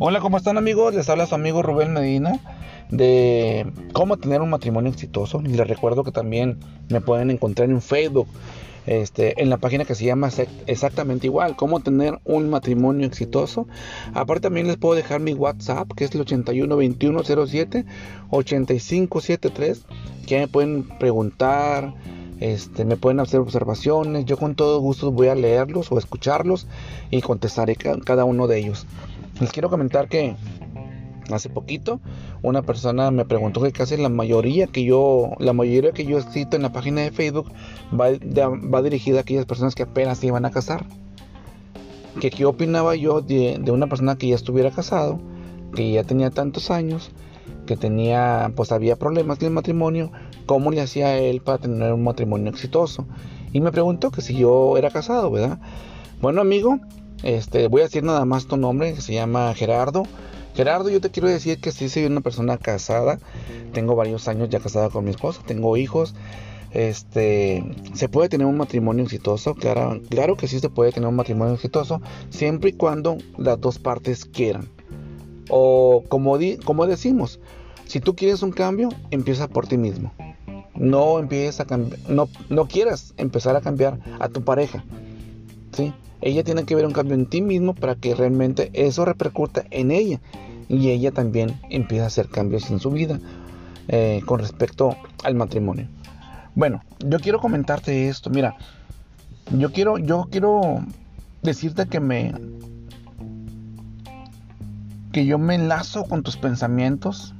Hola, ¿cómo están amigos? Les habla su amigo Rubén Medina de cómo tener un matrimonio exitoso. Les recuerdo que también me pueden encontrar en Facebook, este, en la página que se llama exactamente igual, cómo tener un matrimonio exitoso. Aparte también les puedo dejar mi WhatsApp, que es el 812107 8573, que me pueden preguntar, este, me pueden hacer observaciones. Yo con todo gusto voy a leerlos o escucharlos y contestaré cada uno de ellos. Les quiero comentar que hace poquito una persona me preguntó que casi la mayoría que yo la mayoría que yo cito en la página de Facebook va, dirigida a aquellas personas que apenas se iban a casar que qué opinaba yo de, de, una persona que ya estuviera casado que ya tenía tantos años que tenía pues había problemas en el matrimonio cómo le hacía él para tener un matrimonio exitoso y me preguntó que si yo era casado verdad bueno amigo este voy a decir nada más tu nombre que se llama Gerardo Gerardo, yo te quiero decir que sí soy una persona casada. Tengo varios años ya casada con mi esposa. Tengo hijos. Este, se puede tener un matrimonio exitoso, claro, claro que sí se puede tener un matrimonio exitoso, siempre y cuando las dos partes quieran. O como, como decimos, si tú quieres un cambio, empieza por ti mismo. No empieces a no, no quieras empezar a cambiar a tu pareja. ¿sí? Ella tiene que ver un cambio en ti mismo para que realmente eso repercuta en ella y ella también empieza a hacer cambios en su vida eh, con respecto al matrimonio. Bueno, yo quiero comentarte esto. Mira, yo quiero, yo quiero decirte que me que yo me enlazo con tus pensamientos.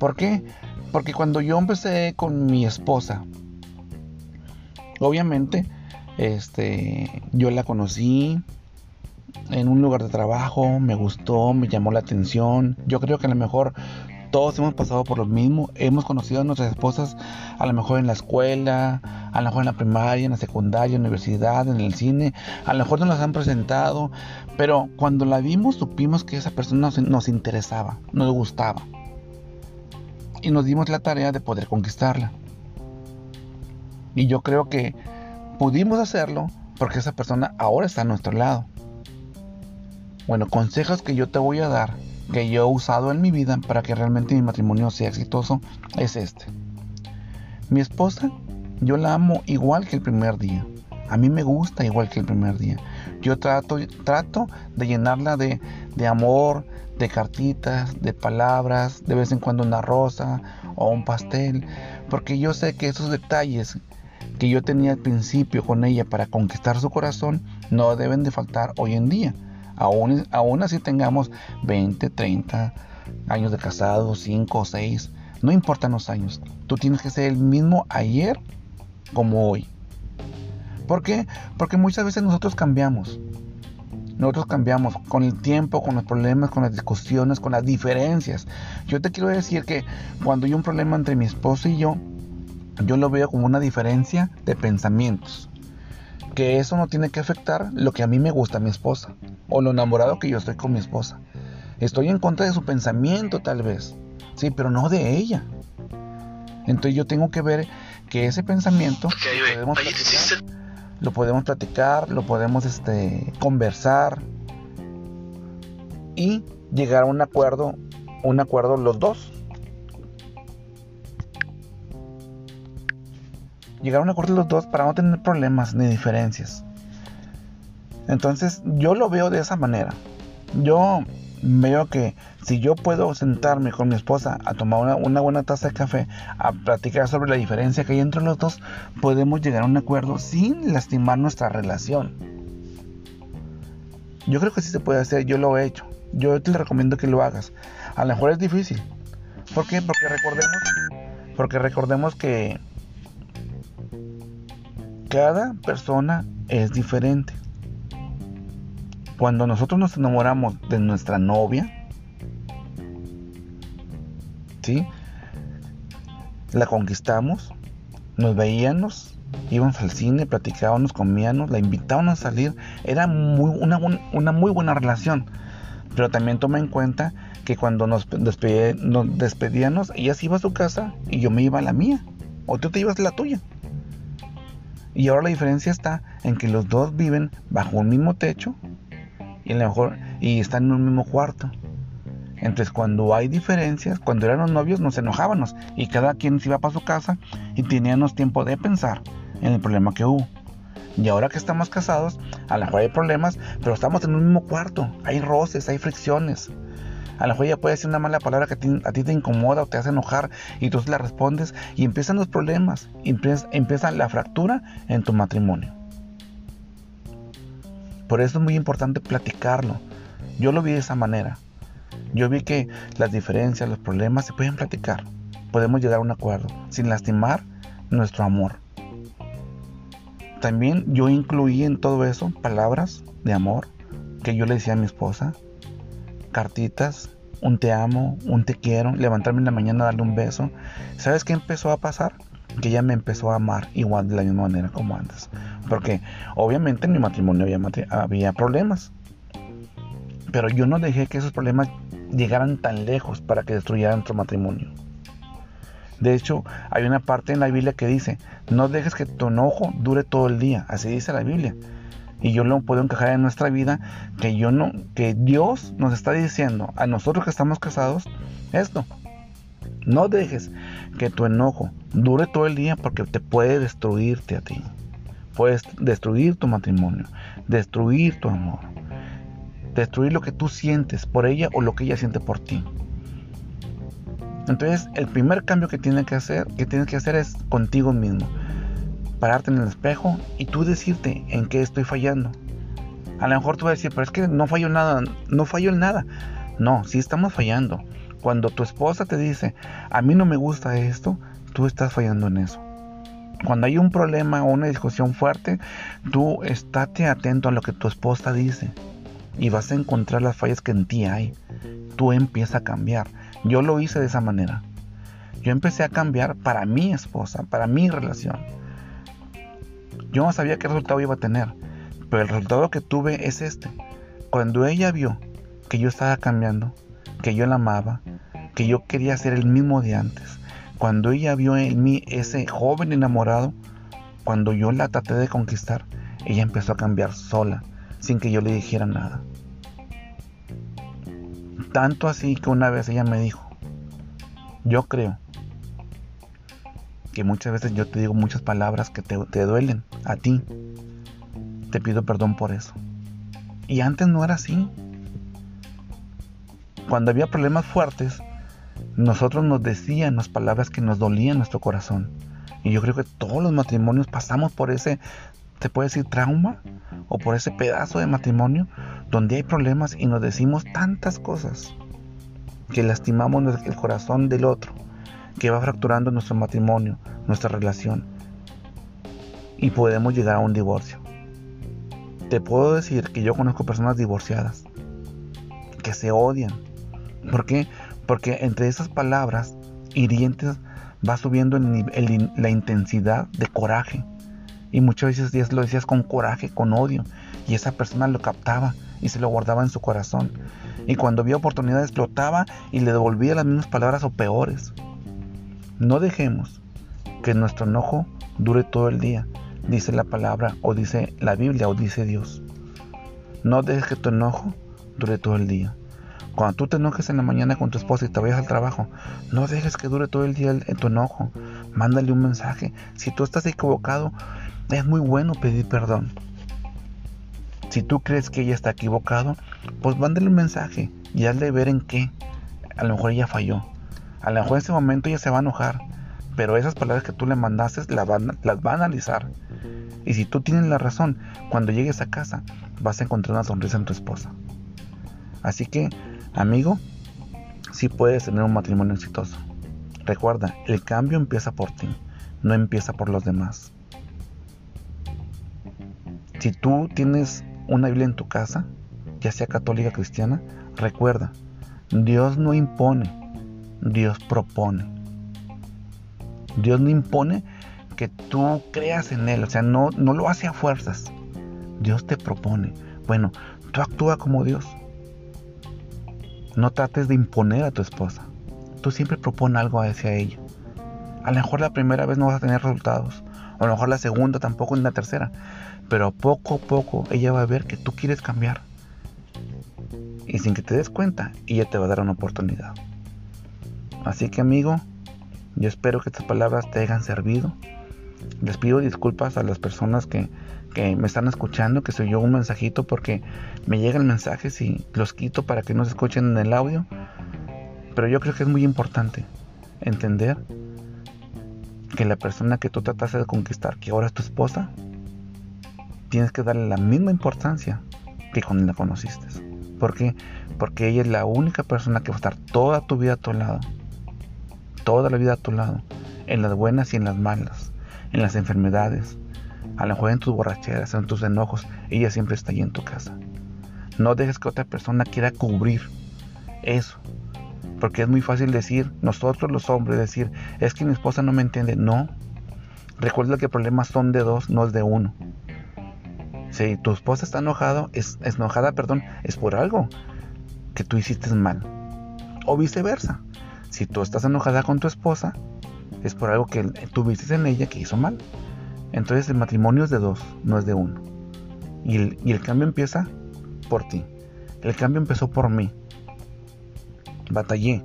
¿Por qué? Porque cuando yo empecé con mi esposa, obviamente, este, yo la conocí, en un lugar de trabajo, me gustó, me llamó la atención. Yo creo que a lo mejor todos hemos pasado por lo mismo. Hemos conocido a nuestras esposas a lo mejor en la escuela, a lo mejor en la primaria, en la secundaria, en la universidad, en el cine. A lo mejor nos las han presentado. Pero cuando la vimos supimos que esa persona nos, interesaba, nos gustaba. Y nos dimos la tarea de poder conquistarla. Y yo creo que pudimos hacerlo porque esa persona ahora está a nuestro lado. Bueno, consejos que yo te voy a dar, que yo he usado en mi vida para que realmente mi matrimonio sea exitoso, es este. Mi esposa, yo la amo igual que el primer día. A mí me gusta igual que el primer día. Yo trato, trato de llenarla de, de amor, de cartitas, de palabras, de vez en cuando una rosa o un pastel, porque yo sé que esos detalles que yo tenía al principio con ella para conquistar su corazón no deben de faltar hoy en día. Aún, aún así tengamos 20, 30 años de casado, 5 o 6, no importan los años. Tú tienes que ser el mismo ayer como hoy. ¿Por qué? Porque muchas veces nosotros cambiamos. Nosotros cambiamos con el tiempo, con los problemas, con las discusiones, con las diferencias. Yo te quiero decir que cuando hay un problema entre mi esposo y yo, yo lo veo como una diferencia de pensamientos que eso no tiene que afectar lo que a mí me gusta a mi esposa o lo enamorado que yo estoy con mi esposa. Estoy en contra de su pensamiento tal vez, sí, pero no de ella. Entonces yo tengo que ver que ese pensamiento lo, podemos platicar, lo podemos este, conversar y llegar a un acuerdo, un acuerdo los dos. llegar a un acuerdo los dos para no tener problemas ni diferencias. Entonces yo lo veo de esa manera. Yo veo que si yo puedo sentarme con mi esposa a tomar una, buena taza de café, a platicar sobre la diferencia que hay entre los dos, podemos llegar a un acuerdo sin lastimar nuestra relación. Yo creo que sí se puede hacer, yo lo he hecho. Yo te recomiendo que lo hagas. A lo mejor es difícil. ¿Por qué? Porque recordemos, porque recordemos que cada persona es diferente. Cuando nosotros nos enamoramos de nuestra novia, ¿sí? La conquistamos, nos veíamos, íbamos al cine, platicábamos, comíamos, la invitábamos a salir. Era muy, una, una muy buena relación. Pero también toma en cuenta que cuando nos, nos despedíamos, ella se iba a su casa y yo me iba a la mía. O tú te ibas a la tuya. Y ahora la diferencia está en que los dos viven bajo un mismo techo y, a lo mejor, y están en un mismo cuarto. Entonces cuando hay diferencias, cuando éramos novios nos enojábamos y cada quien se iba para su casa y teníamos tiempo de pensar en el problema que hubo. Y ahora que estamos casados, a lo mejor hay problemas, pero estamos en un mismo cuarto. Hay roces, hay fricciones. A lo mejor ella puede decir una mala palabra que a ti, te incomoda o te hace enojar y tú la respondes y empiezan los problemas, empieza, empieza la fractura en tu matrimonio. Por eso es muy importante platicarlo. Yo lo vi de esa manera. Yo vi que las diferencias, los problemas se pueden platicar. Podemos llegar a un acuerdo sin lastimar nuestro amor. También yo incluí en todo eso palabras de amor que yo le decía a mi esposa, cartitas, un te amo, un te quiero, levantarme en la mañana, darle un beso. ¿Sabes qué empezó a pasar? Que ella me empezó a amar igual de la misma manera como antes. Porque obviamente en mi matrimonio había, había problemas. Pero yo no dejé que esos problemas llegaran tan lejos para que destruyeran nuestro matrimonio. De hecho, hay una parte en la Biblia que dice, no dejes que tu enojo dure todo el día. Así dice la Biblia. Y yo lo puedo encajar en nuestra vida que yo no, que Dios nos está diciendo a nosotros que estamos casados esto. No dejes que tu enojo dure todo el día porque te puede destruirte a ti. Puedes destruir tu matrimonio, destruir tu amor, destruir lo que tú sientes por ella o lo que ella siente por ti. Entonces, el primer cambio que tienes que hacer, que tienes que hacer es contigo mismo. Pararte en el espejo y tú decirte en qué estoy fallando. A lo mejor tú vas a decir, pero es que no fallo nada, no fallo en nada. No, sí estamos fallando. Cuando tu esposa te dice, a mí no me gusta esto, tú estás fallando en eso. Cuando hay un problema o una discusión fuerte, tú estate atento a lo que tu esposa dice y vas a encontrar las fallas que en ti hay. Tú empieza a cambiar. Yo lo hice de esa manera. Yo empecé a cambiar para mi esposa, para mi relación. Yo no sabía qué resultado iba a tener, pero el resultado que tuve es este. Cuando ella vio que yo estaba cambiando, que yo la amaba, que yo quería ser el mismo de antes, cuando ella vio en mí ese joven enamorado, cuando yo la traté de conquistar, ella empezó a cambiar sola, sin que yo le dijera nada. Tanto así que una vez ella me dijo, yo creo que muchas veces yo te digo muchas palabras que te, duelen a ti. Te pido perdón por eso. Y antes no era así. Cuando había problemas fuertes, nosotros nos decían las palabras que nos dolían nuestro corazón. Y yo creo que todos los matrimonios pasamos por ese, se puede decir, trauma o por ese pedazo de matrimonio donde hay problemas y nos decimos tantas cosas que lastimamos el corazón del otro, que va fracturando nuestro matrimonio, nuestra relación y podemos llegar a un divorcio. Te puedo decir que yo conozco personas divorciadas que se odian. ¿Por qué? Porque entre esas palabras hirientes va subiendo la intensidad de coraje. Y muchas veces lo decías con coraje, con odio. Y esa persona lo captaba y se lo guardaba en su corazón. Y cuando vio oportunidad explotaba y le devolvía las mismas palabras o peores. No dejemos que nuestro enojo dure todo el día, dice la palabra o dice la Biblia o dice Dios. No dejes que tu enojo dure todo el día. Cuando tú te enojes en la mañana con tu esposa y te vayas al trabajo, no dejes que dure todo el día en tu enojo. Mándale un mensaje. Si tú estás equivocado, es muy bueno pedir perdón. Si tú crees que ella está equivocado, pues mándale un mensaje y hazle ver en qué. A lo mejor ella falló. A lo mejor en ese momento ella se va a enojar. Pero esas palabras que tú le mandaste las las va a analizar. Y si tú tienes la razón, cuando llegues a casa vas a encontrar una sonrisa en tu esposa. Así que, amigo, sí puedes tener un matrimonio exitoso. Recuerda, el cambio empieza por ti, no empieza por los demás. Si tú tienes una Biblia en tu casa, ya sea católica cristiana, recuerda, Dios no impone, Dios propone. Dios no impone que tú creas en Él, o sea, no, no lo hace a fuerzas. Dios te propone. Bueno, tú actúa como Dios. No trates de imponer a tu esposa. Tú siempre propone algo hacia ella. A lo mejor la primera vez no vas a tener resultados. O a lo mejor la segunda tampoco ni la tercera. Pero poco a poco ella va a ver que tú quieres cambiar. Y sin que te des cuenta, ella te va a dar una oportunidad. Así que amigo, yo espero que estas palabras te hayan servido. Les pido disculpas a las personas que, me están escuchando, que soy yo un mensajito porque me llegan mensajes y los quito para que no se escuchen en el audio. Pero yo creo que es muy importante entender que la persona que tú trataste de conquistar, que ahora es tu esposa, tienes que darle la misma importancia que cuando la conociste. ¿Por qué? Porque ella es la única persona que va a estar toda tu vida a tu lado. Toda la vida a tu lado. En las buenas y en las malas. En las enfermedades. A lo mejor en tus borracheras, en tus enojos. Ella siempre está ahí en tu casa. No dejes que otra persona quiera cubrir eso. Porque es muy fácil decir, nosotros los hombres, decir, es que mi esposa no me entiende. No. Recuerda que problemas son de dos, no es de uno. Si tu esposa está enojado, es, enojada, perdón, es por algo que tú hiciste mal. O viceversa. Si tú estás enojada con tu esposa, es por algo que tú viste en ella que hizo mal. Entonces el matrimonio es de dos, no es de uno. Y el, cambio empieza por ti. El cambio empezó por mí. Batallé.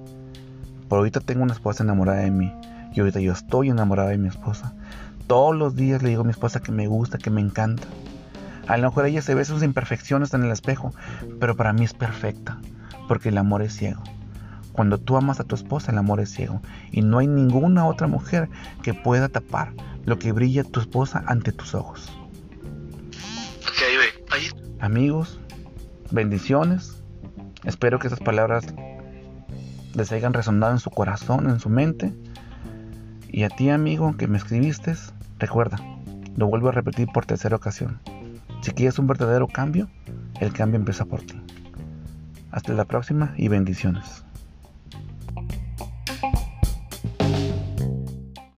Por ahorita tengo una esposa enamorada de mí. Y ahorita yo estoy enamorada de mi esposa. Todos los días le digo a mi esposa que me gusta, que me encanta. A lo mejor ella se ve sus imperfecciones en el espejo, pero para mí es perfecta, porque el amor es ciego. Cuando tú amas a tu esposa, el amor es ciego. Y no hay ninguna otra mujer que pueda tapar lo que brilla tu esposa ante tus ojos. Amigos, bendiciones. Espero que estas palabras les hayan resonado en su corazón, en su mente. Y a ti, amigo, que me escribiste, recuerda, lo vuelvo a repetir por tercera ocasión. Si quieres un verdadero cambio, el cambio empieza por ti. Hasta la próxima y bendiciones.